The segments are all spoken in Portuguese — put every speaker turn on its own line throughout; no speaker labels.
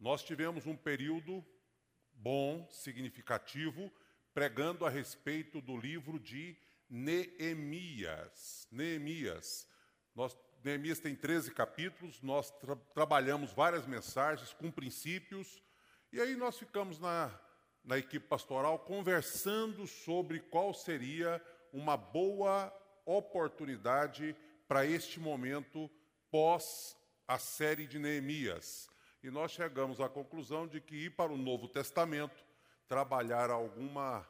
Nós tivemos um período bom, significativo, pregando a respeito do livro de Neemias. Neemias. Nós, Neemias tem 13 capítulos, nós tra trabalhamos várias mensagens com princípios, e aí nós ficamos na, na equipe pastoral conversando sobre qual seria uma boa oportunidade para este momento pós a série de Neemias. E nós chegamos à conclusão de que ir para o Novo Testamento, trabalhar alguma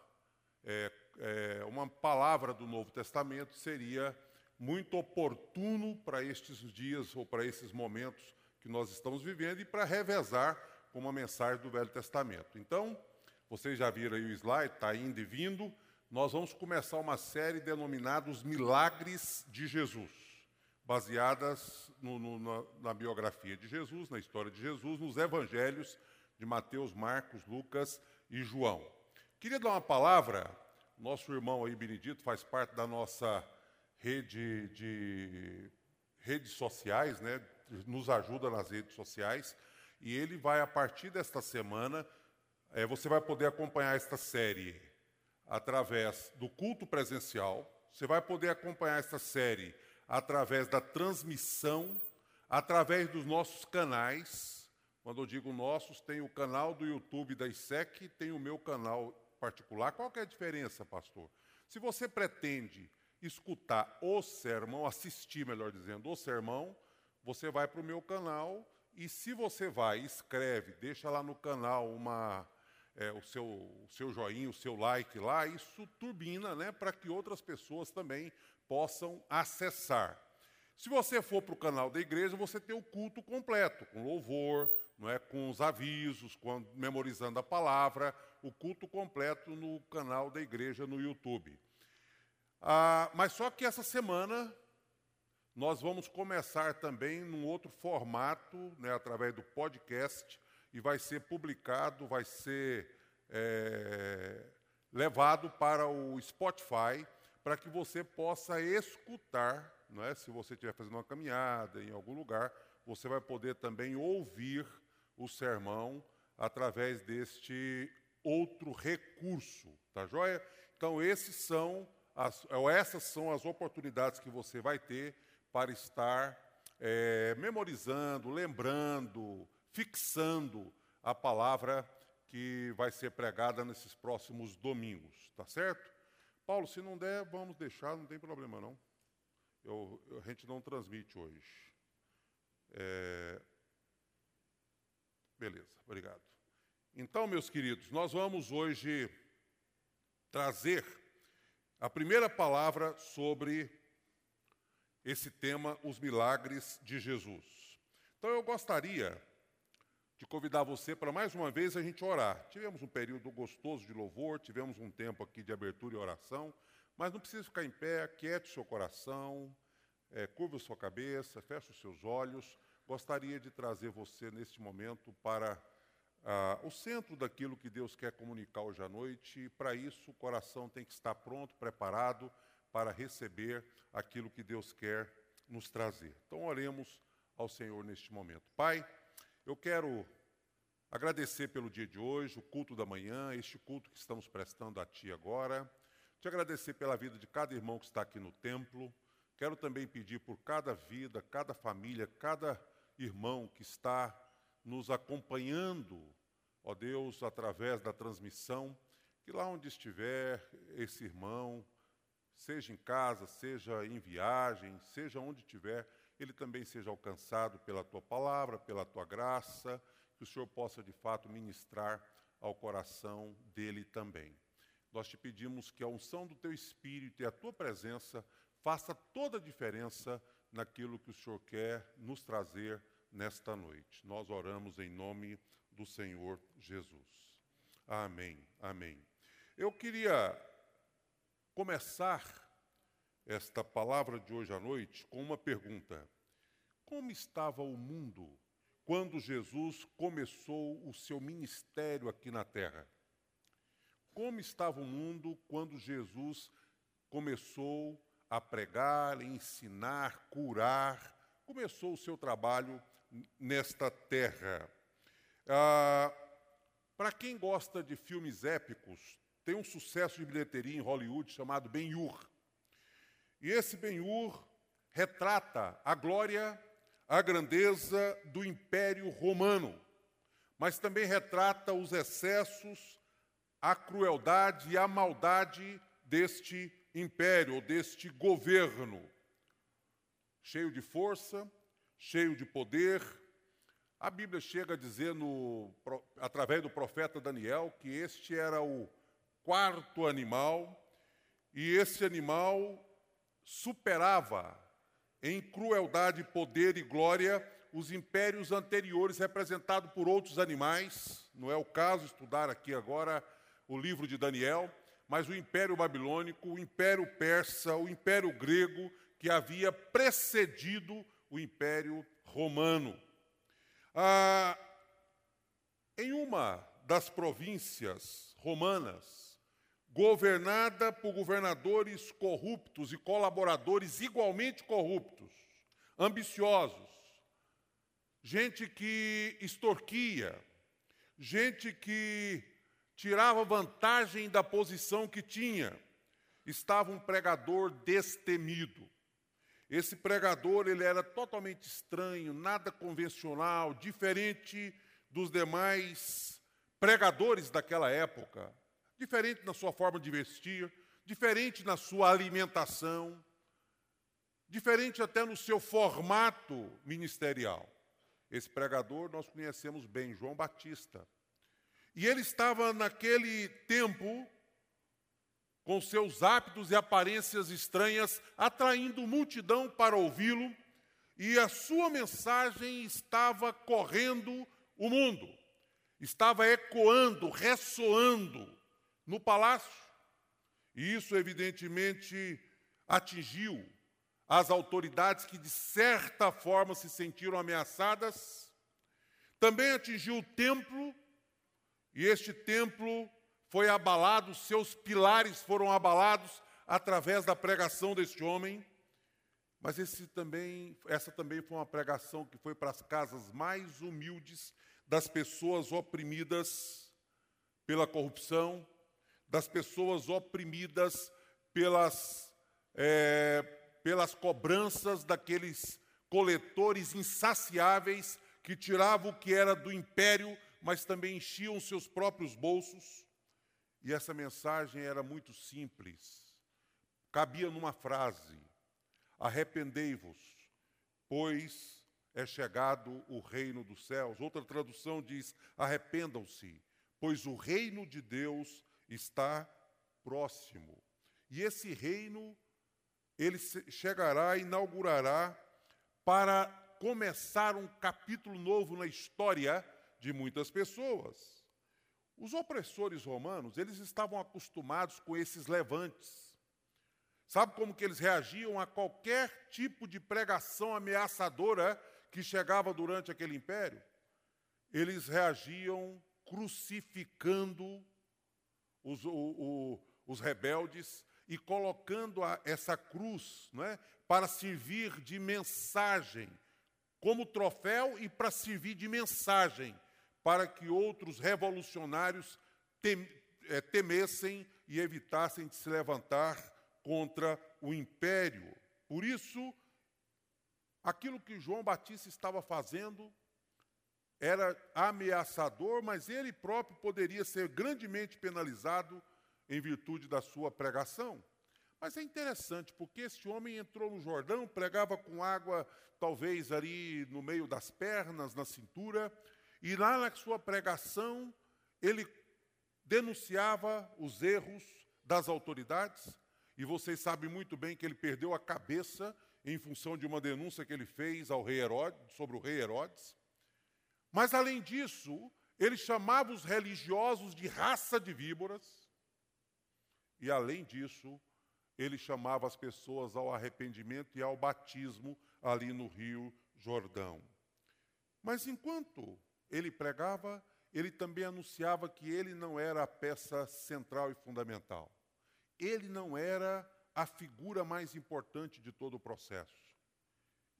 é, é, uma palavra do Novo Testamento seria muito oportuno para estes dias ou para esses momentos que nós estamos vivendo e para revezar com uma mensagem do Velho Testamento. Então, vocês já viram aí o slide, está indo e vindo. Nós vamos começar uma série denominada Os Milagres de Jesus, baseadas no, no, na, na biografia de Jesus, na história de Jesus, nos evangelhos de Mateus, Marcos, Lucas e João. Queria dar uma palavra, nosso irmão aí, Benedito, faz parte da nossa rede de redes sociais, né? nos ajuda nas redes sociais, e ele vai, a partir desta semana, é, você vai poder acompanhar esta série através do culto presencial, você vai poder acompanhar esta série através da transmissão, através dos nossos canais. Quando eu digo nossos, tem o canal do YouTube da ISEC, tem o meu canal particular. Qual é a diferença, pastor? Se você pretende escutar o sermão, assistir, melhor dizendo, o sermão, você vai para o meu canal e se você vai, escreve, deixa lá no canal uma, é, o, seu, o seu joinha, o seu like lá, isso turbina né, para que outras pessoas também possam acessar. Se você for para o canal da igreja, você tem o culto completo, com louvor, não é, com os avisos, com, memorizando a palavra, o culto completo no canal da igreja no YouTube. Ah, mas só que essa semana nós vamos começar também num outro formato, né, através do podcast, e vai ser publicado, vai ser é, levado para o Spotify, para que você possa escutar, não é? se você estiver fazendo uma caminhada em algum lugar, você vai poder também ouvir o sermão através deste outro recurso, tá joia? Então, esses são as, essas são as oportunidades que você vai ter para estar é, memorizando, lembrando, fixando a palavra que vai ser pregada nesses próximos domingos, tá certo? Paulo, se não der, vamos deixar, não tem problema não. Eu, a gente não transmite hoje. É... Beleza, obrigado. Então, meus queridos, nós vamos hoje trazer a primeira palavra sobre esse tema, os milagres de Jesus. Então, eu gostaria de convidar você para mais uma vez a gente orar. Tivemos um período gostoso de louvor, tivemos um tempo aqui de abertura e oração, mas não precisa ficar em pé, quiete o seu coração, é, curva sua cabeça, feche os seus olhos. Gostaria de trazer você neste momento para ah, o centro daquilo que Deus quer comunicar hoje à noite, e para isso o coração tem que estar pronto, preparado para receber aquilo que Deus quer nos trazer. Então, oremos ao Senhor neste momento. Pai, eu quero agradecer pelo dia de hoje, o culto da manhã, este culto que estamos prestando a Ti agora. Te agradecer pela vida de cada irmão que está aqui no templo. Quero também pedir por cada vida, cada família, cada irmão que está nos acompanhando, ó Deus, através da transmissão, que lá onde estiver esse irmão, seja em casa, seja em viagem, seja onde estiver, ele também seja alcançado pela tua palavra, pela tua graça, que o Senhor possa de fato ministrar ao coração dele também. Nós te pedimos que a unção do teu espírito e a tua presença faça toda a diferença naquilo que o Senhor quer nos trazer nesta noite. Nós oramos em nome do Senhor Jesus. Amém. Amém. Eu queria começar esta palavra de hoje à noite com uma pergunta: Como estava o mundo quando Jesus começou o seu ministério aqui na terra? Como estava o mundo quando Jesus começou a pregar, ensinar, curar, começou o seu trabalho nesta terra. Ah, Para quem gosta de filmes épicos, tem um sucesso de bilheteria em Hollywood chamado Ben-Hur. E esse Ben-Hur retrata a glória, a grandeza do Império Romano, mas também retrata os excessos, a crueldade e a maldade deste império, ou deste governo. Cheio de força, cheio de poder. A Bíblia chega a dizer, no, através do profeta Daniel, que este era o quarto animal, e esse animal superava em crueldade, poder e glória os impérios anteriores representados por outros animais. Não é o caso estudar aqui agora o livro de Daniel, mas o Império Babilônico, o Império Persa, o Império Grego, que havia precedido o Império Romano. Ah, em uma das províncias romanas, governada por governadores corruptos e colaboradores igualmente corruptos, ambiciosos, gente que extorquia, gente que tirava vantagem da posição que tinha. Estava um pregador destemido. Esse pregador ele era totalmente estranho, nada convencional, diferente dos demais pregadores daquela época, diferente na sua forma de vestir, diferente na sua alimentação, diferente até no seu formato ministerial. Esse pregador nós conhecemos bem, João Batista. E ele estava naquele tempo com seus hábitos e aparências estranhas, atraindo multidão para ouvi-lo, e a sua mensagem estava correndo o mundo, estava ecoando, ressoando no palácio. E isso, evidentemente, atingiu as autoridades que, de certa forma, se sentiram ameaçadas. Também atingiu o templo, e este templo foi abalado, seus pilares foram abalados através da pregação deste homem. Mas também, essa também foi uma pregação que foi para as casas mais humildes das pessoas oprimidas pela corrupção, das pessoas oprimidas pelas, é, pelas cobranças daqueles coletores insaciáveis que tiravam o que era do império mas também enchiam seus próprios bolsos. E essa mensagem era muito simples. Cabia numa frase: Arrependei-vos, pois é chegado o reino dos céus. Outra tradução diz: Arrependam-se, pois o reino de Deus está próximo. E esse reino ele chegará e inaugurará para começar um capítulo novo na história de muitas pessoas. Os opressores romanos, eles estavam acostumados com esses levantes. Sabe como que eles reagiam a qualquer tipo de pregação ameaçadora que chegava durante aquele império? Eles reagiam crucificando os, o, o, os rebeldes e colocando a, essa cruz não é, para servir de mensagem, como troféu e para servir de mensagem para que outros revolucionários é, temessem e evitassem de se levantar contra o império. Por isso, aquilo que João Batista estava fazendo era ameaçador, mas ele próprio poderia ser grandemente penalizado em virtude da sua pregação. Mas é interessante, porque esse homem entrou no Jordão, pregava com água, talvez ali no meio das pernas, na cintura, e lá na sua pregação, ele denunciava os erros das autoridades, e vocês sabem muito bem que ele perdeu a cabeça em função de uma denúncia que ele fez ao rei Herodes, sobre o rei Herodes. Mas além disso, ele chamava os religiosos de raça de víboras. E além disso, ele chamava as pessoas ao arrependimento e ao batismo ali no Rio Jordão. Mas enquanto ele pregava, ele também anunciava que ele não era a peça central e fundamental. Ele não era a figura mais importante de todo o processo.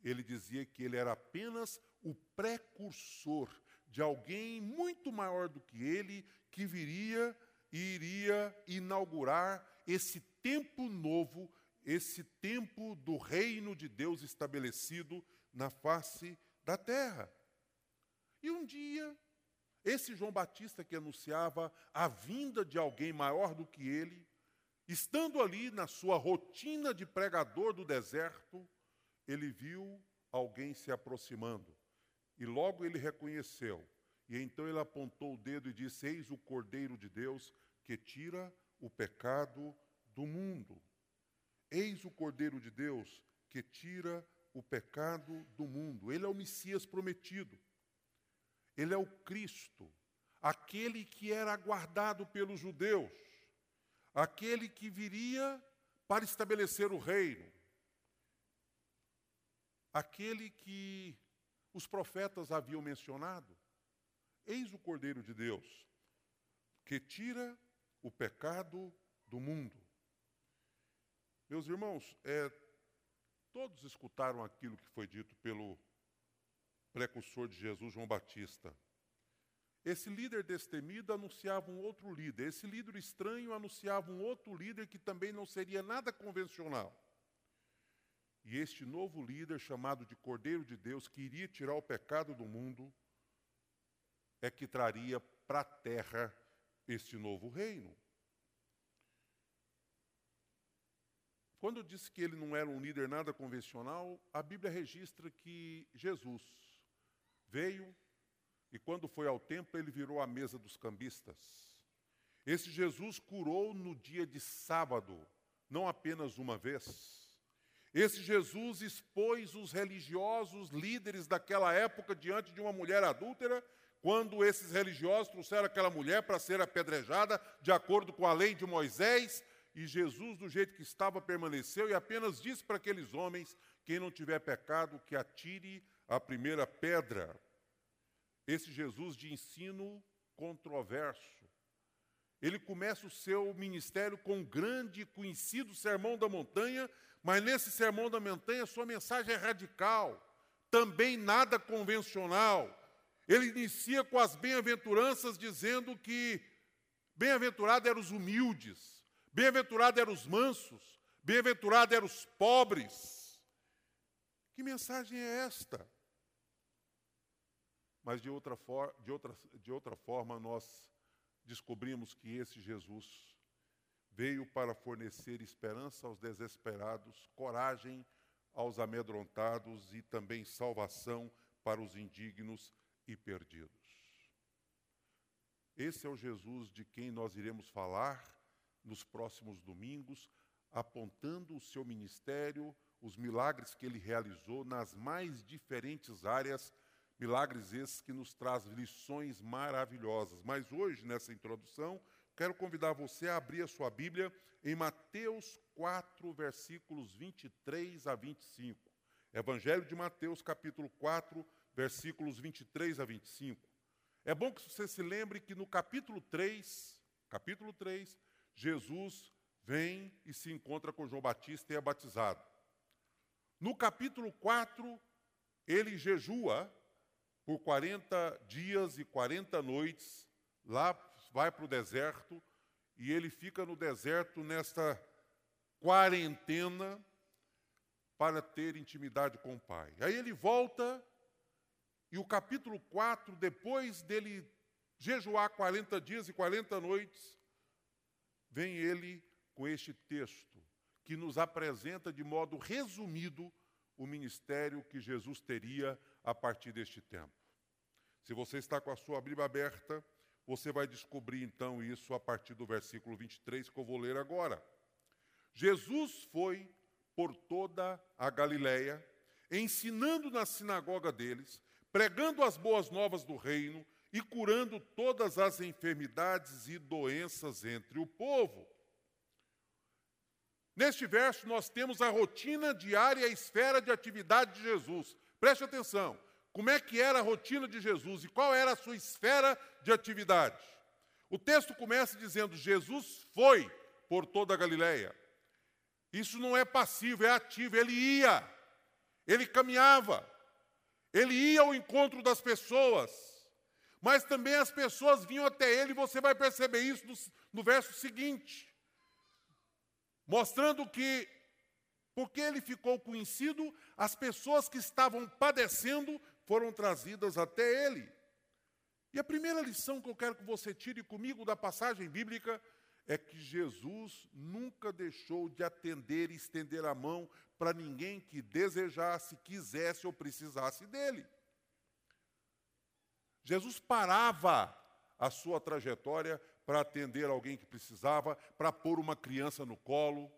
Ele dizia que ele era apenas o precursor de alguém muito maior do que ele, que viria e iria inaugurar esse tempo novo, esse tempo do reino de Deus estabelecido na face da terra. E um dia, esse João Batista que anunciava a vinda de alguém maior do que ele, estando ali na sua rotina de pregador do deserto, ele viu alguém se aproximando. E logo ele reconheceu. E então ele apontou o dedo e disse: Eis o Cordeiro de Deus que tira o pecado do mundo. Eis o Cordeiro de Deus que tira o pecado do mundo. Ele é o Messias prometido. Ele é o Cristo, aquele que era aguardado pelos judeus, aquele que viria para estabelecer o reino, aquele que os profetas haviam mencionado. Eis o Cordeiro de Deus, que tira o pecado do mundo. Meus irmãos, é, todos escutaram aquilo que foi dito pelo precursor de Jesus, João Batista. Esse líder destemido anunciava um outro líder. Esse líder estranho anunciava um outro líder que também não seria nada convencional. E este novo líder, chamado de Cordeiro de Deus, que iria tirar o pecado do mundo, é que traria para a terra este novo reino. Quando eu disse que ele não era um líder nada convencional, a Bíblia registra que Jesus veio e, quando foi ao templo, ele virou a mesa dos cambistas. Esse Jesus curou no dia de sábado, não apenas uma vez. Esse Jesus expôs os religiosos líderes daquela época diante de uma mulher adúltera, quando esses religiosos trouxeram aquela mulher para ser apedrejada de acordo com a lei de Moisés, e Jesus, do jeito que estava, permaneceu e apenas disse para aqueles homens: quem não tiver pecado, que atire a primeira pedra. Esse Jesus de ensino controverso. Ele começa o seu ministério com um grande e conhecido sermão da montanha, mas nesse sermão da montanha sua mensagem é radical, também nada convencional. Ele inicia com as bem-aventuranças dizendo que bem-aventurados eram os humildes, Bem-aventurados eram os mansos, bem-aventurados eram os pobres. Que mensagem é esta? Mas de outra, for, de, outra, de outra forma, nós descobrimos que esse Jesus veio para fornecer esperança aos desesperados, coragem aos amedrontados e também salvação para os indignos e perdidos. Esse é o Jesus de quem nós iremos falar nos próximos domingos, apontando o seu ministério, os milagres que ele realizou nas mais diferentes áreas, milagres esses que nos trazem lições maravilhosas. Mas hoje, nessa introdução, quero convidar você a abrir a sua Bíblia em Mateus 4, versículos 23 a 25. Evangelho de Mateus, capítulo 4, versículos 23 a 25. É bom que você se lembre que no capítulo 3, capítulo 3, Jesus vem e se encontra com João Batista e é batizado. No capítulo 4, ele jejua por 40 dias e 40 noites, lá vai para o deserto, e ele fica no deserto nesta quarentena para ter intimidade com o Pai. Aí ele volta, e o capítulo 4, depois dele jejuar 40 dias e 40 noites, vem ele com este texto, que nos apresenta de modo resumido o ministério que Jesus teria a partir deste tempo. Se você está com a sua Bíblia aberta, você vai descobrir então isso a partir do versículo 23 que eu vou ler agora. Jesus foi por toda a Galiléia, ensinando na sinagoga deles, pregando as boas novas do reino e curando todas as enfermidades e doenças entre o povo. Neste verso, nós temos a rotina diária e a esfera de atividade de Jesus. Preste atenção. Como é que era a rotina de Jesus e qual era a sua esfera de atividade? O texto começa dizendo: Jesus foi por toda a Galileia. Isso não é passivo, é ativo. Ele ia, ele caminhava, ele ia ao encontro das pessoas, Mas também as pessoas vinham até ele, você vai perceber isso no, no verso seguinte, mostrando que, porque ele ficou conhecido, as pessoas que estavam padecendo foram trazidas até ele. E a primeira lição que eu quero que você tire comigo da passagem bíblica é que Jesus nunca deixou de atender e estender a mão para ninguém que desejasse, quisesse ou precisasse dele. Jesus parava a sua trajetória para atender alguém que precisava, para pôr uma criança no colo,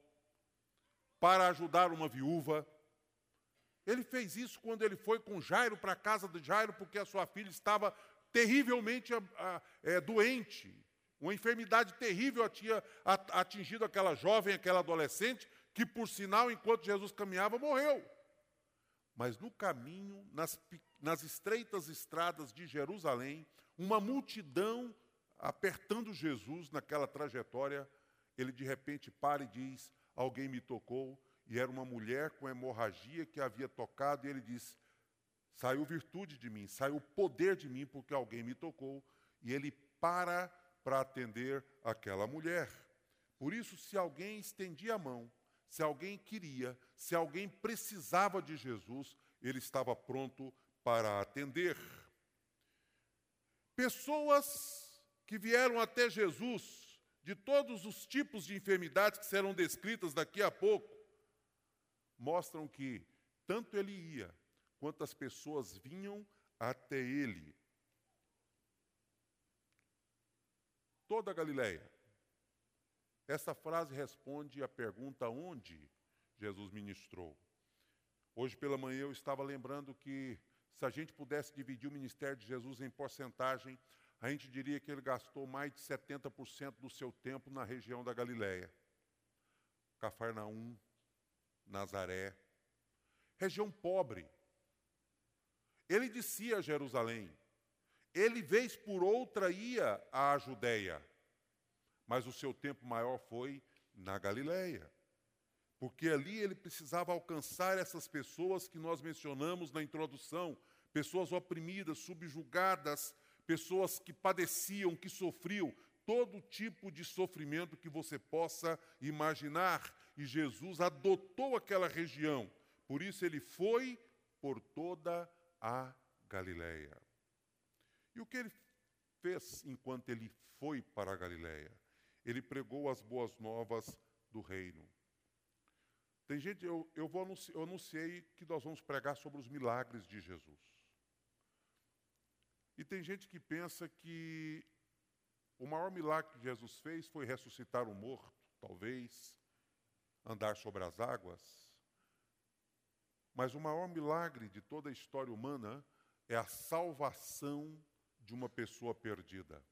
para ajudar uma viúva. Ele fez isso quando ele foi com Jairo para a casa de Jairo, porque a sua filha estava terrivelmente é, doente. Uma enfermidade terrível tinha atingido aquela jovem, aquela adolescente, que, por sinal, enquanto Jesus caminhava, morreu. Mas no caminho, nas, nas estreitas estradas de Jerusalém, uma multidão apertando Jesus naquela trajetória, ele de repente para e diz: Alguém me tocou, e era uma mulher com hemorragia que havia tocado, e ele diz: Saiu virtude de mim, saiu poder de mim, porque alguém me tocou, e ele para para atender aquela mulher. Por isso, se alguém estendia a mão, se alguém queria, se alguém precisava de Jesus, ele estava pronto para atender. Pessoas que vieram até Jesus, de todos os tipos de enfermidades que serão descritas daqui a pouco, mostram que tanto ele ia, quanto as pessoas vinham até ele. toda a Galileia. Essa frase responde à pergunta onde Jesus ministrou. Hoje pela manhã eu estava lembrando que se a gente pudesse dividir o ministério de Jesus em porcentagem, a gente diria que ele gastou mais de 70% do seu tempo na região da Galileia. Cafarnaum, Nazaré, região pobre. Ele descia a Jerusalém, ele, vez por outra, ia à Judéia, mas o seu tempo maior foi na Galiléia. Porque ali ele precisava alcançar essas pessoas que nós mencionamos na introdução, pessoas oprimidas, subjugadas, pessoas que padeciam, que sofriam, todo tipo de sofrimento que você possa imaginar. E Jesus adotou aquela região. Por isso ele foi por toda a Galiléia. E o que ele fez enquanto ele foi para a Galiléia? Ele pregou as boas novas do reino. Tem gente, eu, eu, vou anunciar, eu anunciei que nós vamos pregar sobre os milagres de Jesus. E tem gente que pensa que o maior milagre que Jesus fez foi ressuscitar o morto, talvez, andar sobre as águas. Mas o maior milagre de toda a história humana é a salvação de uma pessoa perdida.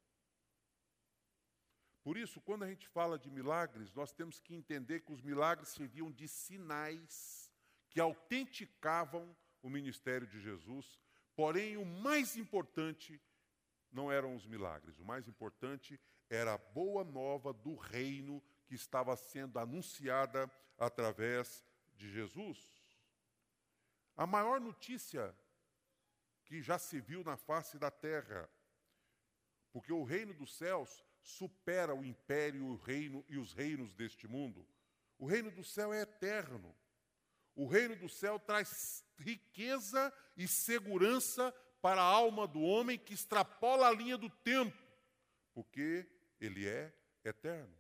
Por isso, quando a gente fala de milagres, nós temos que entender que os milagres serviam de sinais que autenticavam o ministério de Jesus, porém, o mais importante não eram os milagres, o mais importante era a boa nova do reino que estava sendo anunciada através de Jesus. A maior notícia que já se viu na face da terra. Porque o reino dos céus supera o império o reino e os reinos deste mundo. O reino do céu é eterno. O reino do céu traz riqueza e segurança para a alma do homem que extrapola a linha do tempo, porque ele é eterno.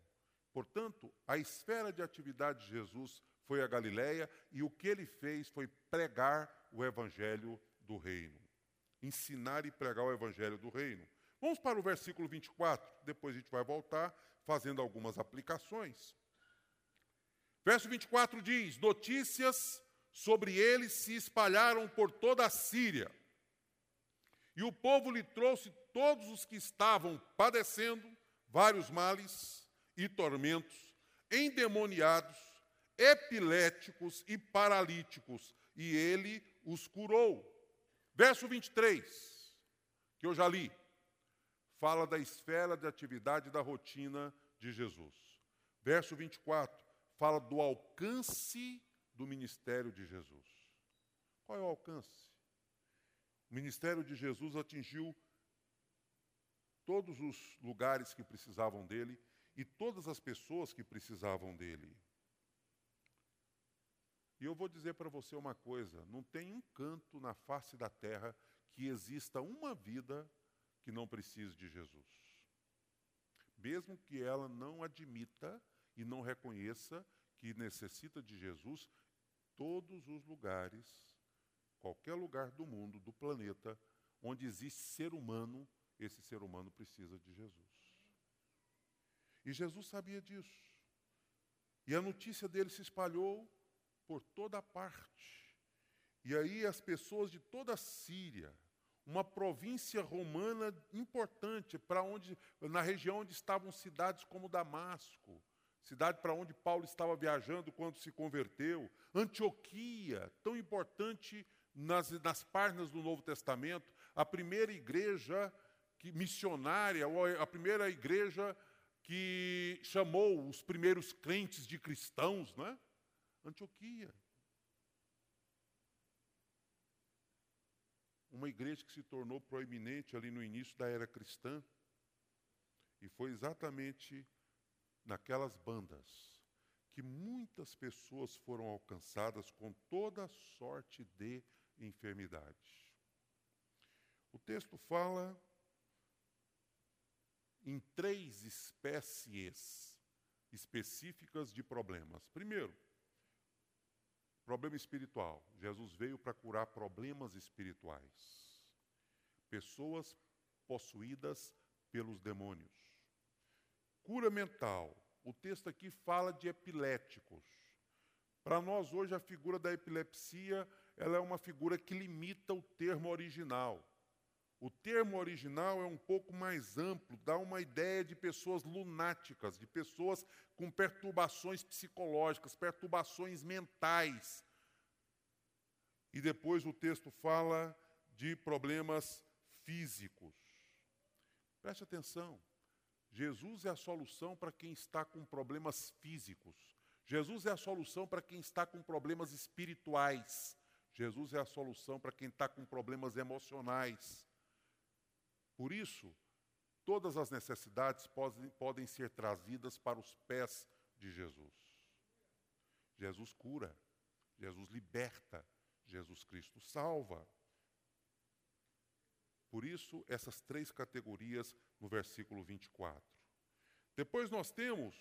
Portanto, a esfera de atividade de Jesus foi a Galileia e o que ele fez foi pregar o evangelho do reino ensinar e pregar o evangelho do reino. Vamos para o versículo 24, depois a gente vai voltar fazendo algumas aplicações. Verso 24 diz: Notícias sobre ele se espalharam por toda a Síria. E o povo lhe trouxe todos os que estavam padecendo vários males e tormentos, endemoniados, epiléticos e paralíticos, e ele os curou. Verso 23, que eu já li, fala da esfera de atividade da rotina de Jesus. Verso 24, fala do alcance do ministério de Jesus. Qual é o alcance? O ministério de Jesus atingiu todos os lugares que precisavam dele e todas as pessoas que precisavam dele. E eu vou dizer para você uma coisa: não tem um canto na face da terra que exista uma vida que não precise de Jesus. Mesmo que ela não admita e não reconheça que necessita de Jesus, todos os lugares, qualquer lugar do mundo, do planeta, onde existe ser humano, esse ser humano precisa de Jesus. E Jesus sabia disso. E a notícia dele se espalhou por toda parte. E aí as pessoas de toda a Síria, uma província romana importante para onde na região onde estavam cidades como Damasco, cidade para onde Paulo estava viajando quando se converteu, Antioquia, tão importante nas, nas páginas do Novo Testamento, a primeira igreja que, missionária, ou a primeira igreja que chamou os primeiros crentes de cristãos, não é? Antioquia. Uma igreja que se tornou proeminente ali no início da era cristã. E foi exatamente naquelas bandas que muitas pessoas foram alcançadas com toda sorte de enfermidade. O texto fala em três espécies específicas de problemas. Primeiro, problema espiritual. Jesus veio para curar problemas espirituais. Pessoas possuídas pelos demônios. Cura mental. O texto aqui fala de epiléticos. Para nós hoje a figura da epilepsia, ela é uma figura que limita o termo original. O termo original é um pouco mais amplo, dá uma ideia de pessoas lunáticas, de pessoas com perturbações psicológicas, perturbações mentais. E depois o texto fala de problemas físicos. Preste atenção. Jesus é a solução para quem está com problemas físicos. Jesus é a solução para quem está com problemas espirituais. Jesus é a solução para quem está com problemas emocionais. Por isso, todas as necessidades podem, podem ser trazidas para os pés de Jesus. Jesus cura, Jesus liberta, Jesus Cristo salva. Por isso, essas três categorias no versículo 24. Depois nós temos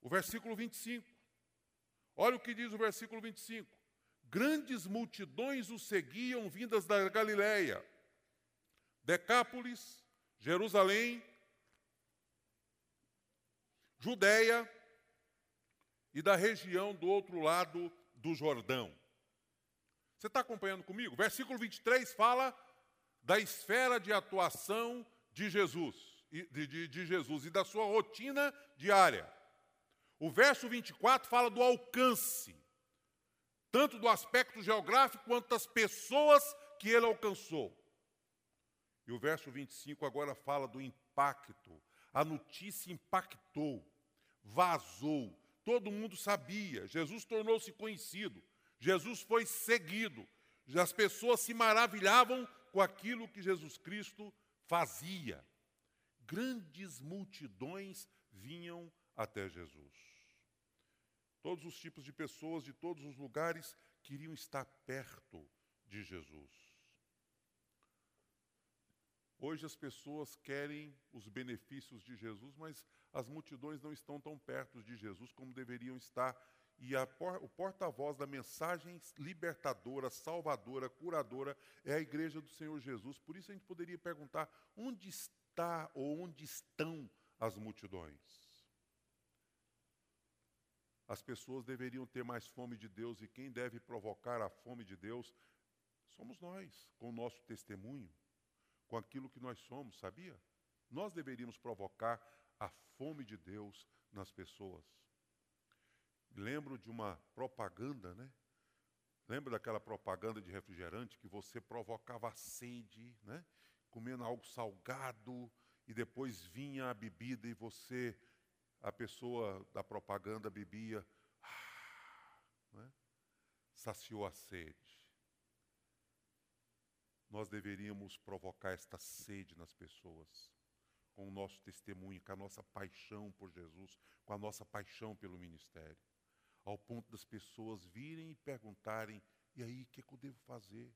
o versículo 25. Olha o que diz o versículo 25. Grandes multidões o seguiam vindas da Galiléia Decápolis, Jerusalém, Judéia e da região do outro lado do Jordão. Você está acompanhando comigo? Versículo 23 fala da esfera de atuação de Jesus, de, de, de Jesus e da sua rotina diária. O verso 24 fala do alcance, tanto do aspecto geográfico quanto das pessoas que ele alcançou. E o verso 25 agora fala do impacto. A notícia impactou, vazou, todo mundo sabia. Jesus tornou-se conhecido, Jesus foi seguido. As pessoas se maravilhavam com aquilo que Jesus Cristo fazia. Grandes multidões vinham até Jesus. Todos os tipos de pessoas de todos os lugares queriam estar perto de Jesus. Hoje as pessoas querem os benefícios de Jesus, mas as multidões não estão tão perto de Jesus como deveriam estar. E por, o porta-voz da mensagem libertadora, salvadora, curadora é a igreja do Senhor Jesus. Por isso a gente poderia perguntar: onde está ou onde estão as multidões? As pessoas deveriam ter mais fome de Deus e quem deve provocar a fome de Deus somos nós, com o nosso testemunho com aquilo que nós somos, sabia? Nós deveríamos provocar a fome de Deus nas pessoas. Lembro de uma propaganda, né? Lembra daquela propaganda de refrigerante que você provocava sede, né? Comendo algo salgado e depois vinha a bebida e você, a pessoa da propaganda bebia, né? saciou a sede. nós deveríamos provocar esta sede nas pessoas, com o nosso testemunho, com a nossa paixão por Jesus, com a nossa paixão pelo ministério, ao ponto das pessoas virem e perguntarem: e aí, o que, que eu devo fazer?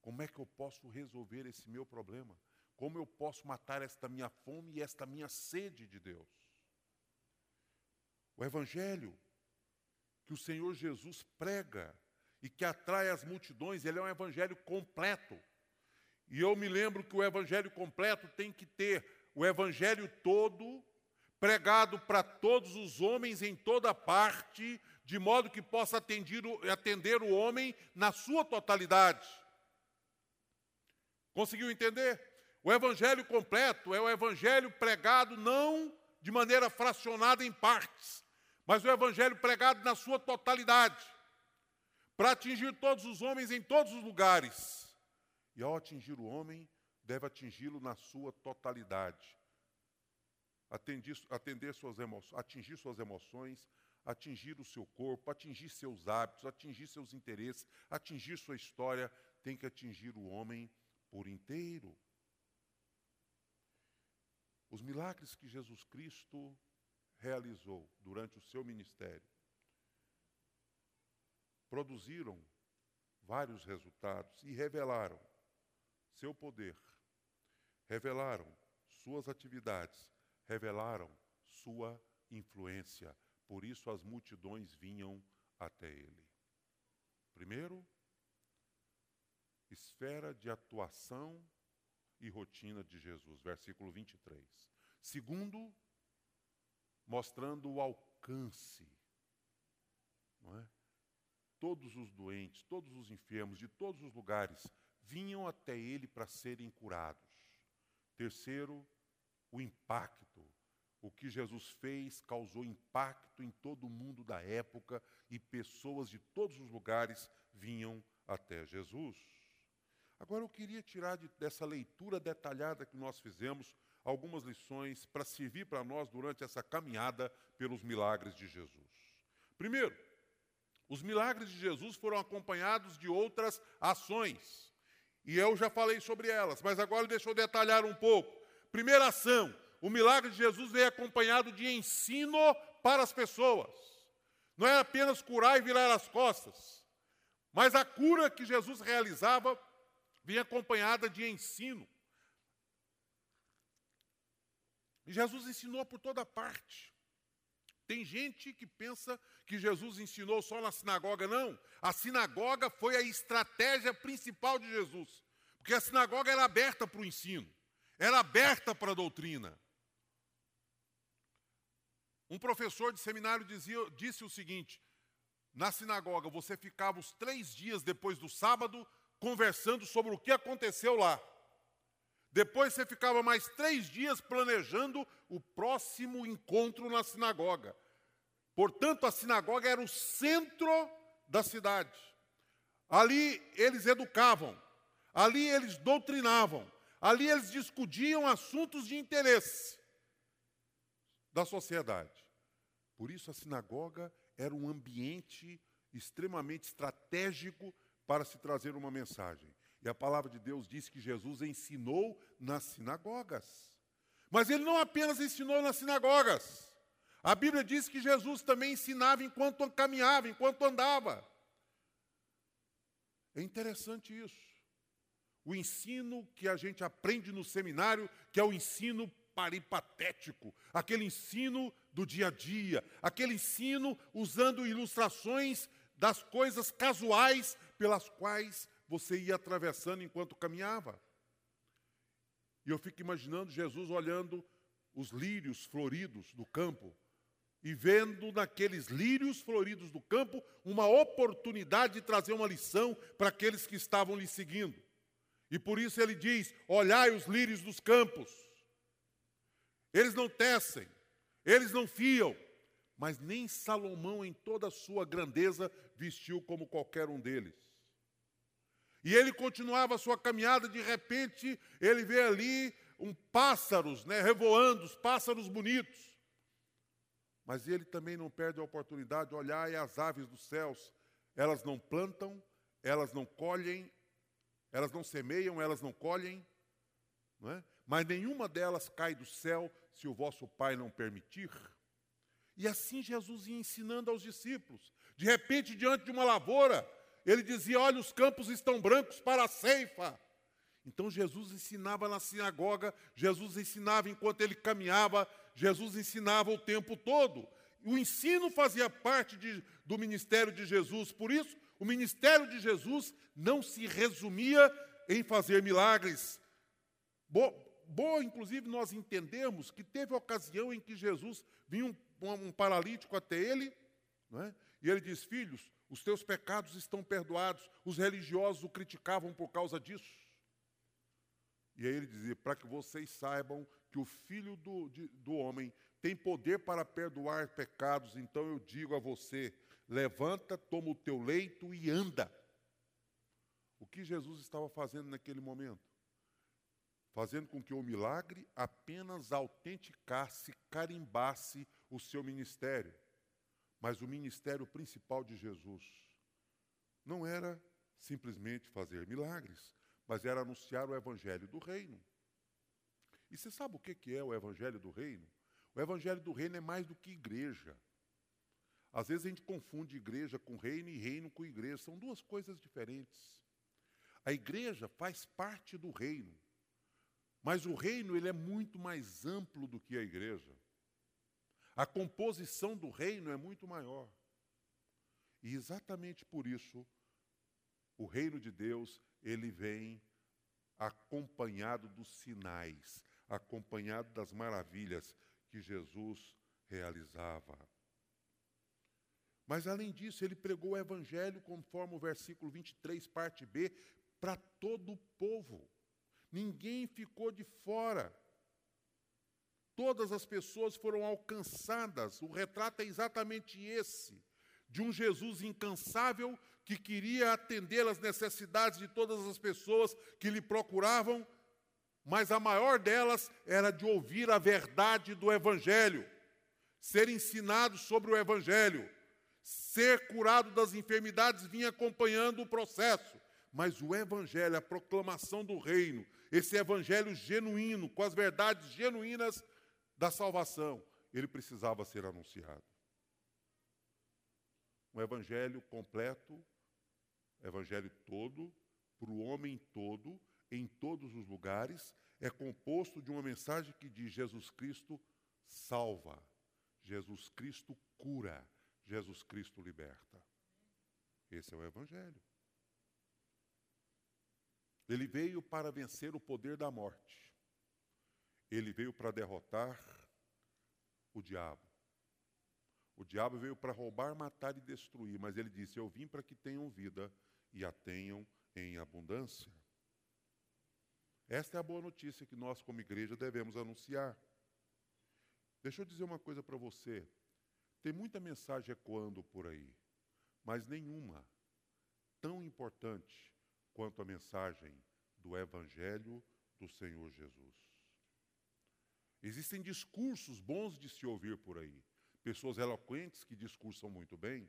Como é que eu posso resolver esse meu problema? Como eu posso matar esta minha fome e esta minha sede de Deus? O Evangelho que o Senhor Jesus prega e que atrai as multidões, ele é um evangelho completo. E eu me lembro que o evangelho completo tem que ter o evangelho todo pregado para todos os homens em toda parte, de modo que possa atender o, atender o homem na sua totalidade. Conseguiu entender? O evangelho completo é o evangelho pregado não de maneira fracionada em partes, mas o evangelho pregado na sua totalidade para atingir todos os homens em todos os lugares. E ao atingir o homem, deve atingi-lo na sua totalidade. Atender, suas emoções, atingir suas emoções, atingir o seu corpo, atingir seus hábitos, atingir seus interesses, atingir sua história, tem que atingir o homem por inteiro. Os milagres que Jesus Cristo realizou durante o seu ministério produziram vários resultados e revelaram seu poder, revelaram suas atividades, revelaram sua influência. Por isso as multidões vinham até ele. Primeiro, esfera de atuação e rotina de Jesus, versículo 23. Segundo, mostrando o alcance, não é? todos os doentes, todos os enfermos de todos os lugares vinham até ele para serem curados. Terceiro, o impacto. O que Jesus fez causou impacto em todo o mundo da época e pessoas de todos os lugares vinham até Jesus. Agora eu queria tirar de, dessa leitura detalhada que nós fizemos algumas lições para servir para nós durante essa caminhada pelos milagres de Jesus. Primeiro, os milagres de Jesus foram acompanhados de outras ações. E eu já falei sobre elas, mas agora deixa eu detalhar um pouco. Primeira ação: o milagre de Jesus veio acompanhado de ensino para as pessoas. Não é apenas curar e virar as costas, mas a cura que Jesus realizava vinha acompanhada de ensino. E Jesus ensinou por toda parte. Tem gente que pensa que Jesus ensinou só na sinagoga. Não. A sinagoga foi a estratégia principal de Jesus. Porque a sinagoga era aberta para o ensino, era aberta para a doutrina. Um professor de seminário dizia, disse o seguinte: na sinagoga você ficava os três dias depois do sábado conversando sobre o que aconteceu lá. Depois você ficava mais três dias planejando o próximo encontro na sinagoga. Portanto, a sinagoga era o centro da cidade. Ali eles educavam, ali eles doutrinavam, ali eles discutiam assuntos de interesse da sociedade. Por isso, a sinagoga era um ambiente extremamente estratégico para se trazer uma mensagem. E a palavra de Deus diz que Jesus ensinou nas sinagogas. Mas ele não apenas ensinou nas sinagogas. A Bíblia diz que Jesus também ensinava enquanto caminhava, enquanto andava. É interessante isso. O ensino que a gente aprende no seminário, que é o ensino paripatético, aquele ensino do dia a dia, aquele ensino usando ilustrações das coisas casuais pelas quais você ia atravessando enquanto caminhava. E eu fico imaginando Jesus olhando os lírios floridos do campo e vendo naqueles lírios floridos do campo uma oportunidade de trazer uma lição para aqueles que estavam lhe seguindo. E por isso ele diz: Olhai os lírios dos campos. Eles não tecem, eles não fiam, mas nem Salomão, em toda a sua grandeza, vestiu como qualquer um deles. E ele continuava a sua caminhada, de repente, ele vê ali um pássaros, né, revoando, os pássaros bonitos. Mas ele também não perde a oportunidade de olhar e as aves dos céus, elas não plantam, elas não colhem, Elas não semeiam, elas não colhem, não é? mas nenhuma delas cai do céu se o vosso Pai não permitir. E assim Jesus ia ensinando aos discípulos. De repente, diante de uma lavoura, ele dizia: Olha, os campos estão brancos para a ceifa. Então Jesus ensinava na sinagoga, Jesus ensinava enquanto ele caminhava, Jesus ensinava o tempo todo. O ensino fazia parte de, do ministério de Jesus, por isso, o ministério de Jesus não se resumia em fazer milagres. Boa, inclusive, nós entendemos que teve ocasião em que Jesus vinha um um paralítico até ele, é? e ele diz: Filhos, os teus pecados estão perdoados. Os religiosos o criticavam por causa disso. E aí ele dizia: Para que vocês saibam que o filho do, de, do homem tem poder para perdoar pecados, então eu digo a você: levanta, toma o teu leito e anda. O que Jesus estava fazendo naquele momento? fazendo com que o milagre apenas autenticasse, carimbasse o seu ministério. Mas o ministério principal de Jesus não era simplesmente fazer milagres, mas era anunciar o evangelho do reino. E você sabe o que é o evangelho do reino? O evangelho do reino é mais do que igreja. Às vezes a gente confunde igreja com reino e reino com igreja, são duas coisas diferentes. A igreja faz parte do reino. Mas o reino ele é muito mais amplo do que a igreja. A composição do reino é muito maior. E exatamente por isso, o reino de Deus, ele vem acompanhado dos sinais, acompanhado das maravilhas que Jesus realizava. Mas além disso, ele pregou o evangelho conforme o versículo 23, parte B, para todo o povo. Ninguém ficou de fora. Todas as pessoas foram alcançadas. O retrato é exatamente esse: de um Jesus incansável que queria atender às necessidades de todas as pessoas que lhe procuravam, mas a maior delas era de ouvir a verdade do Evangelho, ser ensinado sobre o Evangelho, ser curado das enfermidades vinha acompanhando o processo. Mas o Evangelho, a proclamação do reino, esse evangelho genuíno, com as verdades genuínas da salvação, ele precisava ser anunciado. Um evangelho completo, evangelho todo, para o homem todo, em todos os lugares, é composto de uma mensagem que diz: Jesus Cristo salva, Jesus Cristo cura, Jesus Cristo liberta. Esse é o Evangelho. Ele veio para vencer o poder da morte. Ele veio para derrotar o diabo. O diabo veio para roubar, matar e destruir, mas ele disse: Eu vim para que tenham vida e a tenham em abundância. Esta é a boa notícia que nós, como igreja, devemos anunciar. Deixa eu dizer uma coisa para você. Tem muita mensagem ecoando por aí, mas nenhuma tão importante quanto a mensagem do Evangelho do Senhor Jesus. Existem discursos bons de se ouvir por aí, pessoas eloquentes que discursam muito bem.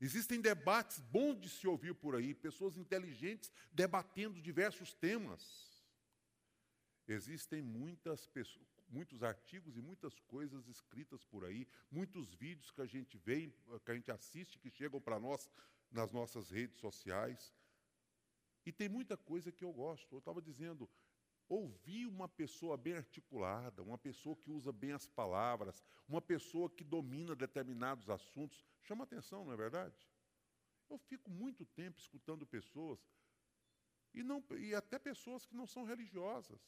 Existem debates bons de se ouvir por aí, pessoas inteligentes debatendo diversos temas. Existem muitas pessoas, muitos artigos e muitas coisas escritas por aí, muitos vídeos que a gente vê, que a gente assiste, que chegam para nós nas nossas redes sociais, e tem muita coisa que eu gosto. Eu estava dizendo, ouvir uma pessoa bem articulada, uma pessoa que usa bem as palavras, uma pessoa que domina determinados assuntos, chama atenção, não é verdade? Eu fico muito tempo escutando pessoas, e, não, e até pessoas que não são religiosas,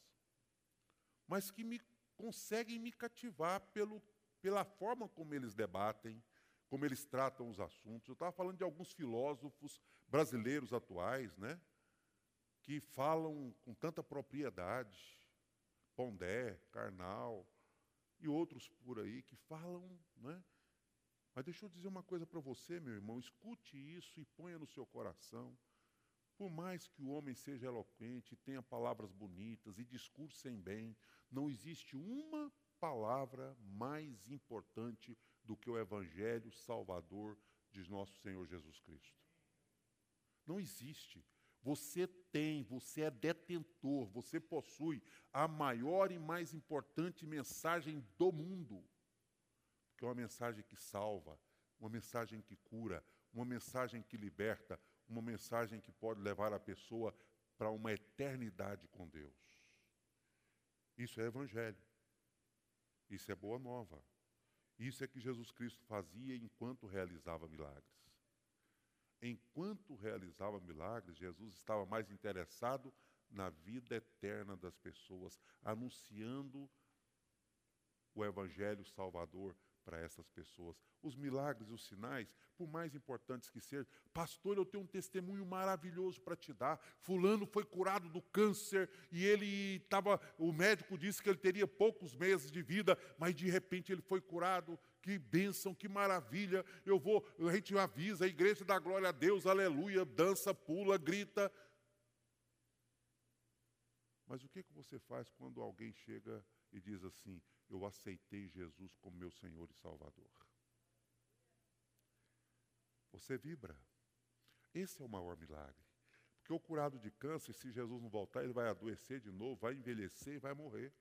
mas que me conseguem me cativar pelo, pela forma como eles debatem, como eles tratam os assuntos. Eu estava falando de alguns filósofos brasileiros atuais, né? Que falam com tanta propriedade, Pondé, Karnal e outros por aí que falam, né? Mas deixa eu dizer uma coisa para você, meu irmão, escute isso e ponha no seu coração. Por mais que o homem seja eloquente, tenha palavras bonitas e discursem bem, não existe uma palavra mais importante do que o Evangelho Salvador de nosso Senhor Jesus Cristo. Não existe. Você tem, você é detentor, você possui a maior e mais importante mensagem do mundo. Que é uma mensagem que salva, uma mensagem que cura, uma mensagem que liberta, uma mensagem que pode levar a pessoa para uma eternidade com Deus. Isso é evangelho. Isso é boa nova. Isso é que Jesus Cristo fazia enquanto realizava milagres. Enquanto realizava milagres, Jesus estava mais interessado na vida eterna das pessoas, anunciando o Evangelho Salvador para essas pessoas. Os milagres, os sinais, por mais importantes que sejam, pastor, eu tenho um testemunho maravilhoso para te dar. Fulano foi curado do câncer e ele estava, o médico disse que ele teria poucos meses de vida, mas de repente ele foi curado. Que bênção, que maravilha. Eu vou, a gente avisa, a igreja dá glória a Deus, aleluia, dança, pula, grita. Mas o que, que você faz quando alguém chega e diz assim: Eu aceitei Jesus como meu Senhor e Salvador? Você vibra. Esse é o maior milagre. Porque o curado de câncer, se Jesus não voltar, ele vai adoecer de novo, vai envelhecer e vai morrer.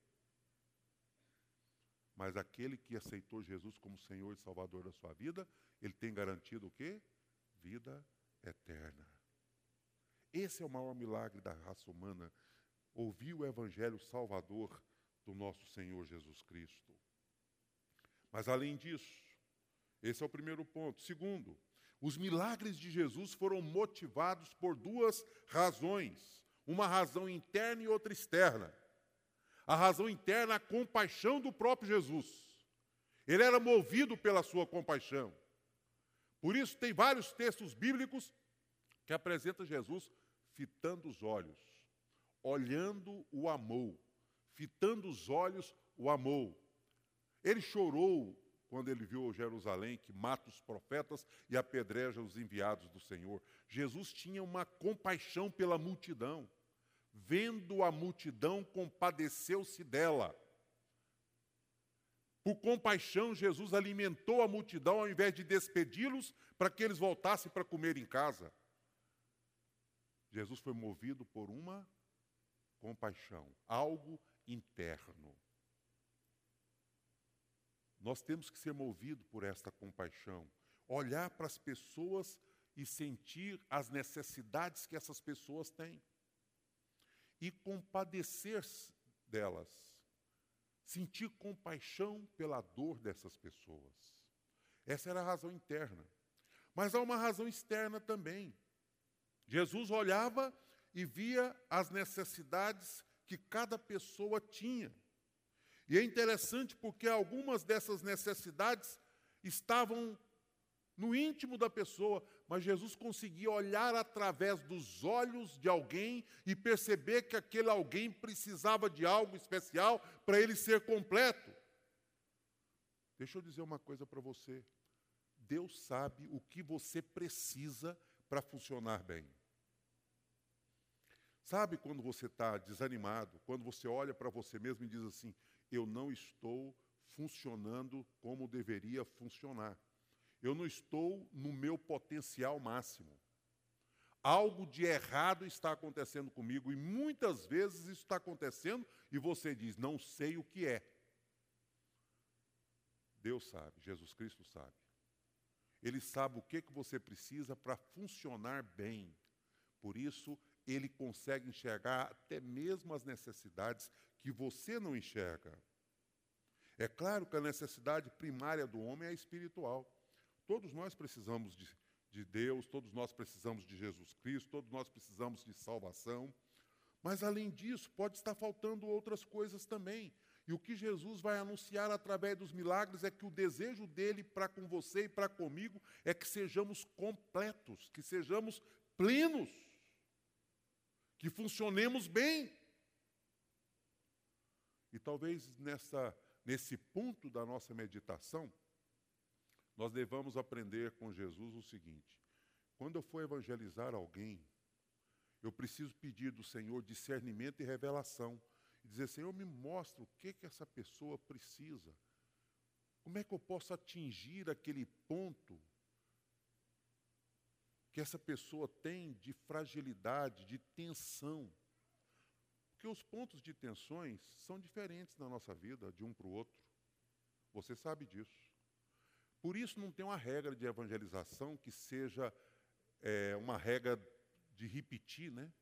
Mas aquele que aceitou Jesus como Senhor e Salvador da sua vida, ele tem garantido o quê? Vida eterna. Esse é o maior milagre da raça humana. Ouvir o Evangelho Salvador do nosso Senhor Jesus Cristo. Mas além disso, esse é o primeiro ponto. Segundo, os milagres de Jesus foram motivados por duas razões: uma razão interna e outra externa. A razão interna, a compaixão do próprio Jesus. Ele era movido pela sua compaixão. Por isso, tem vários textos bíblicos que apresentam Jesus fitando os olhos, olhando o amou fitando os olhos, o amou. Ele chorou quando ele viu Jerusalém que mata os profetas e apedreja os enviados do Senhor. Jesus tinha uma compaixão pela multidão. Vendo a multidão, compadeceu-se dela. Por compaixão, Jesus alimentou a multidão ao invés de despedi-los para que eles voltassem para comer em casa. Jesus foi movido por uma compaixão, algo interno. Nós temos que ser movidos por esta compaixão, olhar para as pessoas e sentir as necessidades que essas pessoas têm e compadecer delas, sentir compaixão pela dor dessas pessoas. Essa era a razão interna. Mas há uma razão externa também. Jesus olhava e via as necessidades que cada pessoa tinha. E é interessante porque algumas dessas necessidades estavam no íntimo da pessoa, mas Jesus conseguia olhar através dos olhos de alguém e perceber que aquele alguém precisava de algo especial para ele ser completo. Deixa eu dizer uma coisa para você. Deus sabe o que você precisa para funcionar bem. Sabe quando você está desanimado, quando você olha para você mesmo e diz assim: eu não estou funcionando como deveria funcionar. Eu não estou no meu potencial máximo. Algo de errado está acontecendo comigo e muitas vezes isso está acontecendo e você diz: não sei o que é. Deus sabe, Jesus Cristo sabe. Ele sabe o que, que você precisa para funcionar bem. Por isso, ele consegue enxergar até mesmo as necessidades que você não enxerga. É claro que a necessidade primária do homem é espiritual. Todos nós precisamos de, de Deus, todos nós precisamos de Jesus Cristo, todos nós precisamos de salvação. Mas, além disso, pode estar faltando outras coisas também. E o que Jesus vai anunciar através dos milagres é que o desejo dele para com você e para comigo é que sejamos completos, que sejamos plenos que funcionemos bem. E talvez nessa, nesse ponto da nossa meditação, nós devamos aprender com Jesus o seguinte: quando eu for evangelizar alguém, eu preciso pedir do Senhor discernimento e revelação. E dizer, Senhor, me mostra o que, que essa pessoa precisa. Como é que eu posso atingir aquele ponto que essa pessoa tem de fragilidade, de tensão. Porque os pontos de tensões são diferentes na nossa vida, de um para o outro. Você sabe disso. Por isso não tem uma regra de evangelização que seja é, uma regra de repetir, né?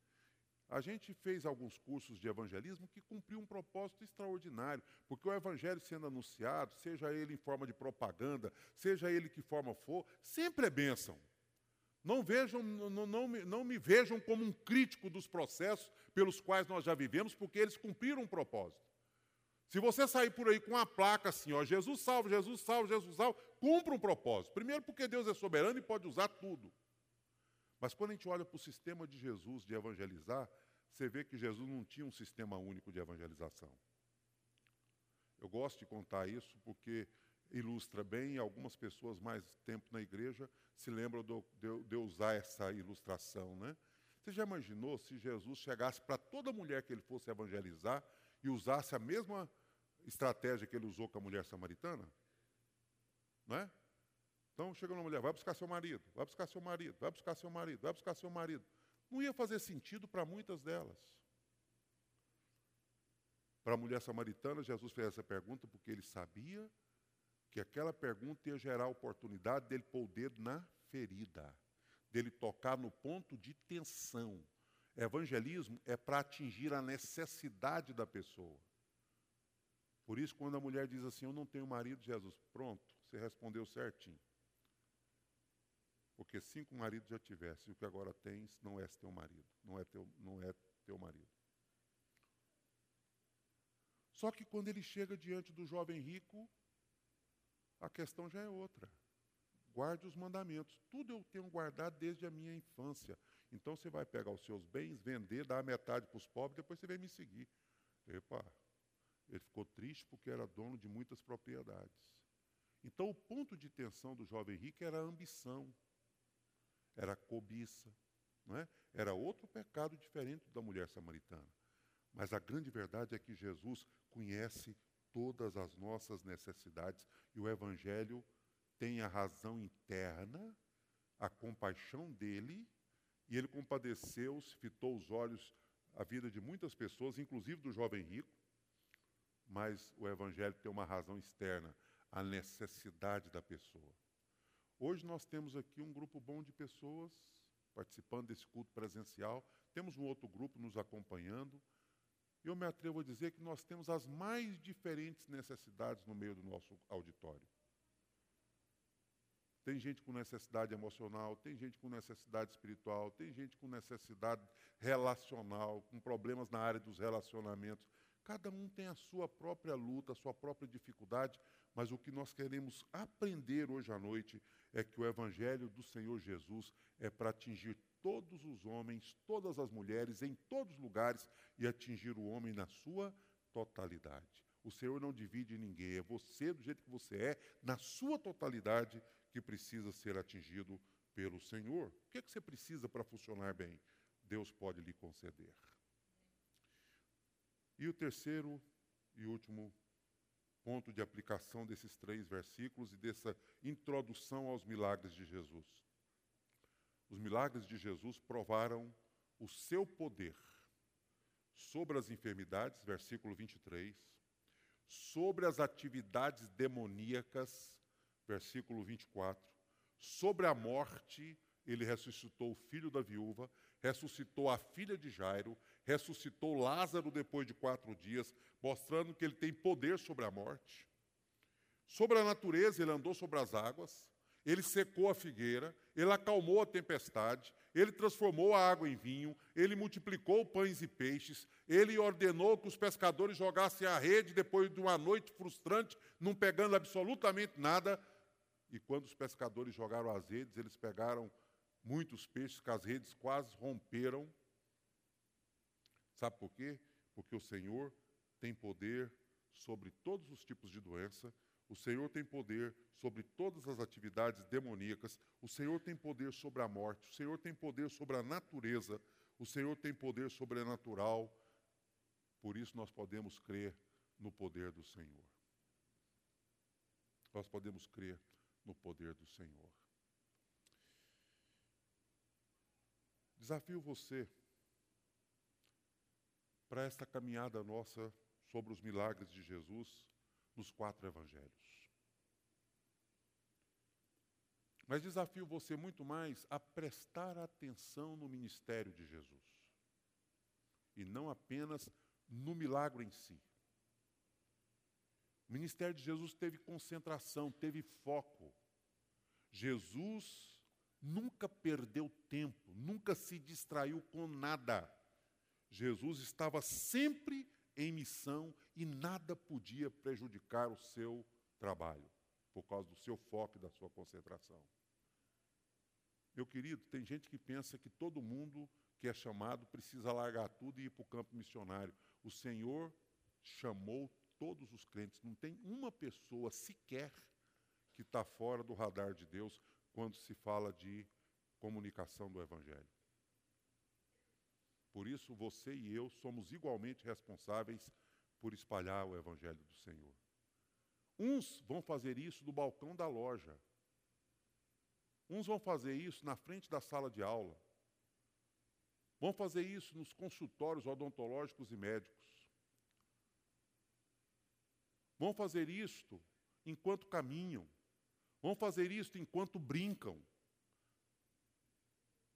A gente fez alguns cursos de evangelismo que cumpriu um propósito extraordinário, porque o evangelho sendo anunciado, seja ele em forma de propaganda, seja ele que forma for, sempre é bênção. Não, vejam, não, não, me, não me vejam como um crítico dos processos pelos quais nós já vivemos, porque eles cumpriram um propósito. Se você sair por aí com uma placa assim, ó, Jesus salva, Jesus salva, Jesus salva, cumpra um propósito. Primeiro, porque Deus é soberano e pode usar tudo. Mas quando a gente olha para o sistema de Jesus de evangelizar, você vê que Jesus não tinha um sistema único de evangelização. Eu gosto de contar isso porque ilustra bem, algumas pessoas mais tempo na igreja se lembram de, de, de usar essa ilustração. Né? Você já imaginou se Jesus chegasse para toda mulher que ele fosse evangelizar e usasse a mesma estratégia que ele usou com a mulher samaritana? Não é? Então chega uma mulher, vai buscar seu marido, vai buscar seu marido, vai buscar seu marido, vai buscar seu marido. Não ia fazer sentido para muitas delas. Para a mulher samaritana, Jesus fez essa pergunta porque ele sabia que aquela pergunta ia gerar a oportunidade dele pôr o dedo na ferida, dele tocar no ponto de tensão. Evangelismo é para atingir a necessidade da pessoa. Por isso, quando a mulher diz assim, eu não tenho marido, Jesus, pronto, você respondeu certinho. Porque cinco maridos já tivesse, e o que agora tens não é teu marido, não é teu, não é teu marido. Só que quando ele chega diante do jovem rico, a questão já é outra. Guarde os mandamentos. Tudo eu tenho guardado desde a minha infância. Então você vai pegar os seus bens, vender, dar metade para os pobres, depois você vem me seguir. Epa, ele ficou triste porque era dono de muitas propriedades. Então o ponto de tensão do jovem rico era a ambição, era a cobiça, não é? era outro pecado diferente da mulher samaritana. Mas a grande verdade é que Jesus conhece todas as nossas necessidades e o Evangelho tem a razão interna, a compaixão dele, e ele compadeceu-se, fitou os olhos à vida de muitas pessoas, inclusive do jovem rico, mas o Evangelho tem uma razão externa, a necessidade da pessoa. Hoje nós temos aqui um grupo bom de pessoas participando desse culto presencial, temos um outro grupo nos acompanhando, eu me atrevo a dizer que nós temos as mais diferentes necessidades no meio do nosso auditório. Tem gente com necessidade emocional, tem gente com necessidade espiritual, tem gente com necessidade relacional, com problemas na área dos relacionamentos. Cada um tem a sua própria luta, a sua própria dificuldade, mas o que nós queremos aprender hoje à noite é que o Evangelho do Senhor Jesus é para atingir todos os homens, todas as mulheres, em todos os lugares e atingir o homem na sua totalidade. O Senhor não divide ninguém, é você do jeito que você é, na sua totalidade, que precisa ser atingido pelo Senhor. O que, é que você precisa para funcionar bem? Deus pode lhe conceder. E o terceiro e último ponto de aplicação desses três versículos e dessa introdução aos milagres de Jesus. Os milagres de Jesus provaram o seu poder sobre as enfermidades, versículo 23, sobre as atividades demoníacas, versículo 24, sobre a morte, ele ressuscitou o filho da viúva, ressuscitou a filha de Jairo, ressuscitou Lázaro depois de quatro dias, mostrando que ele tem poder sobre a morte. Sobre a natureza, ele andou sobre as águas, ele secou a figueira, ele acalmou a tempestade, ele transformou a água em vinho, ele multiplicou pães e peixes, ele ordenou que os pescadores jogassem a rede depois de uma noite frustrante, não pegando absolutamente nada. E quando os pescadores jogaram as redes, eles pegaram muitos peixes, que as redes quase romperam. Sabe por quê? Porque o Senhor tem poder sobre todos os tipos de doença, o Senhor tem poder sobre todas as atividades demoníacas, o Senhor tem poder sobre a morte, o Senhor tem poder sobre a natureza, o Senhor tem poder sobrenatural. Por isso nós podemos crer no poder do Senhor. Nós podemos crer no poder do Senhor. Desafio você para esta caminhada nossa sobre os milagres de Jesus nos quatro evangelhos. Mas desafio você muito mais a prestar atenção no ministério de Jesus e não apenas no milagre em si. O ministério de Jesus teve concentração, teve foco. Jesus nunca perdeu tempo, nunca se distraiu com nada. Jesus estava sempre em missão e nada podia prejudicar o seu trabalho, por causa do seu foco e da sua concentração. Meu querido, tem gente que pensa que todo mundo que é chamado precisa largar tudo e ir para o campo missionário. O Senhor chamou todos os crentes, não tem uma pessoa sequer que está fora do radar de Deus quando se fala de comunicação do Evangelho. Por isso, você e eu somos igualmente responsáveis por espalhar o Evangelho do Senhor. Uns vão fazer isso do balcão da loja. Uns vão fazer isso na frente da sala de aula. Vão fazer isso nos consultórios odontológicos e médicos. Vão fazer isto enquanto caminham. Vão fazer isto enquanto brincam.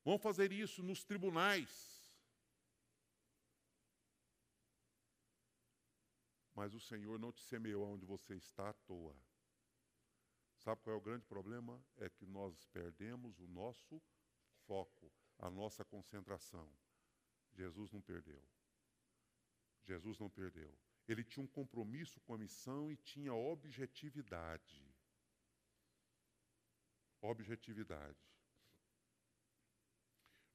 Vão fazer isso nos tribunais. Mas o Senhor não te semeou onde você está à toa. Sabe qual é o grande problema? É que nós perdemos o nosso foco, a nossa concentração. Jesus não perdeu. Jesus não perdeu. Ele tinha um compromisso com a missão e tinha objetividade. Objetividade.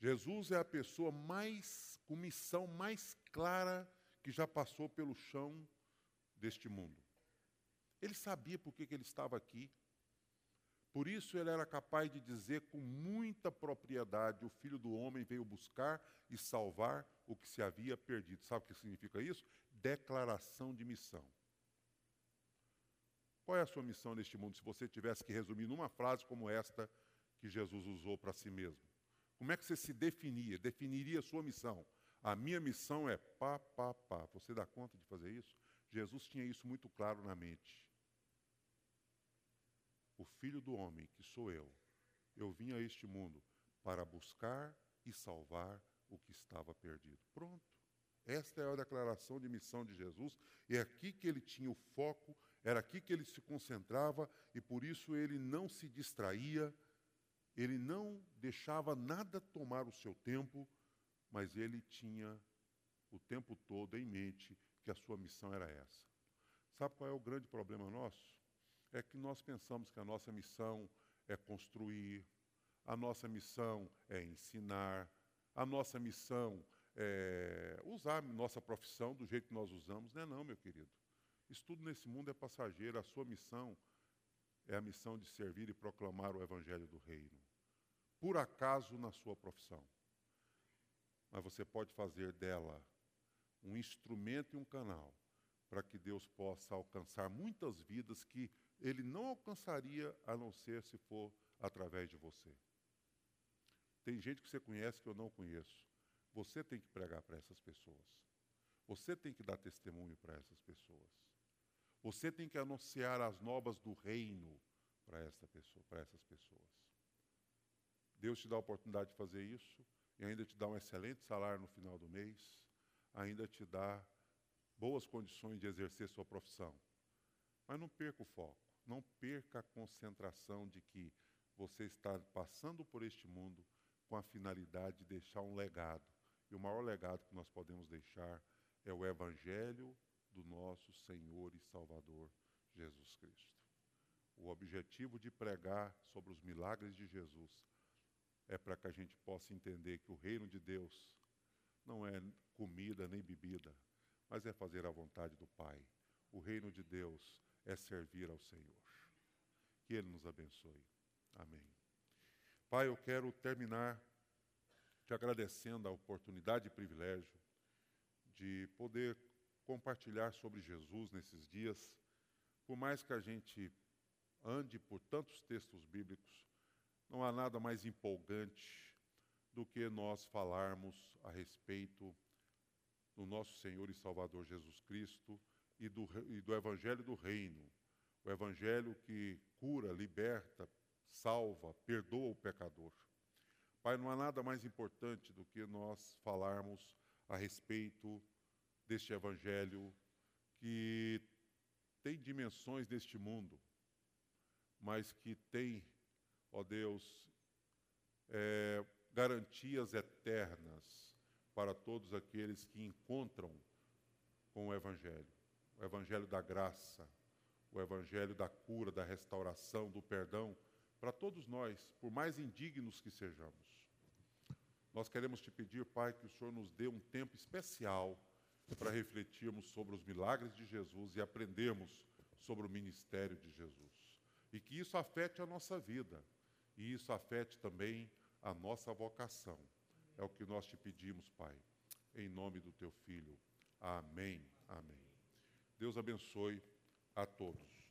Jesus é a pessoa mais, com missão mais clara que já passou pelo chão deste mundo. Ele sabia por que, ele estava aqui. Por isso ele era capaz de dizer com muita propriedade: o filho do homem veio buscar e salvar o que se havia perdido. Sabe o que significa isso? Declaração de missão. Qual é a sua missão neste mundo, se você tivesse que resumir numa frase como esta que Jesus usou para si mesmo? Como é que você se definia? Definiria a sua missão? A minha missão é pá, pá, pá. Você dá conta de fazer isso? Jesus tinha isso muito claro na mente o filho do homem, que sou eu, eu vim a este mundo para buscar e salvar o que estava perdido. Pronto. Esta é a declaração de missão de Jesus. É aqui que ele tinha o foco, era aqui que ele se concentrava e por isso ele não se distraía, ele não deixava nada tomar o seu tempo, mas ele tinha o tempo todo em mente que a sua missão era essa. Sabe qual é o grande problema nosso? é que nós pensamos que a nossa missão é construir, a nossa missão é ensinar, a nossa missão é usar nossa profissão do jeito que nós usamos. Não é não, meu querido. Isso tudo nesse mundo é passageiro. A sua missão é a missão de servir e proclamar o evangelho do reino. Por acaso na sua profissão. Mas você pode fazer dela um instrumento e um canal para que Deus possa alcançar muitas vidas que ele não alcançaria a não ser se for através de você. Tem gente que você conhece que eu não conheço. Você tem que pregar para essas pessoas. Você tem que dar testemunho para essas pessoas. Você tem que anunciar as novas do reino para essa pessoa, para essas pessoas. Deus te dá a oportunidade de fazer isso e ainda te dá um excelente salário no final do mês, ainda te dá boas condições de exercer sua profissão. Mas não perca o foco. Não perca a concentração de que você está passando por este mundo com a finalidade de deixar um legado. E o maior legado que nós podemos deixar é o Evangelho do nosso Senhor e Salvador Jesus Cristo. O objetivo de pregar sobre os milagres de Jesus é para que a gente possa entender que o reino de Deus não é comida nem bebida, mas é fazer a vontade do Pai. O reino de Deus é servir ao Senhor. Que Ele nos abençoe. Amém. Pai, eu quero terminar te agradecendo a oportunidade e privilégio de poder compartilhar sobre Jesus nesses dias. Por mais que a gente ande por tantos textos bíblicos, não há nada mais empolgante do que nós falarmos a respeito do nosso Senhor e Salvador Jesus Cristo e do, e do Evangelho do Reino. O Evangelho que cura, liberta, salva, perdoa o pecador. Pai, não há nada mais importante do que nós falarmos a respeito deste Evangelho que tem dimensões deste mundo, mas que tem, ó Deus, é, garantias eternas para todos aqueles que encontram com o Evangelho. O Evangelho da graça, o Evangelho da cura, da restauração, do perdão, para todos nós, por mais indignos que sejamos. Nós queremos te pedir, Pai, que o Senhor nos dê um tempo especial para refletirmos sobre os milagres de Jesus e aprendermos sobre o ministério de Jesus. E que isso afete a nossa vida, e isso afete também a nossa vocação. É o que nós te pedimos, Pai, em nome do teu Filho. Amém. Amém. Deus abençoe a todos.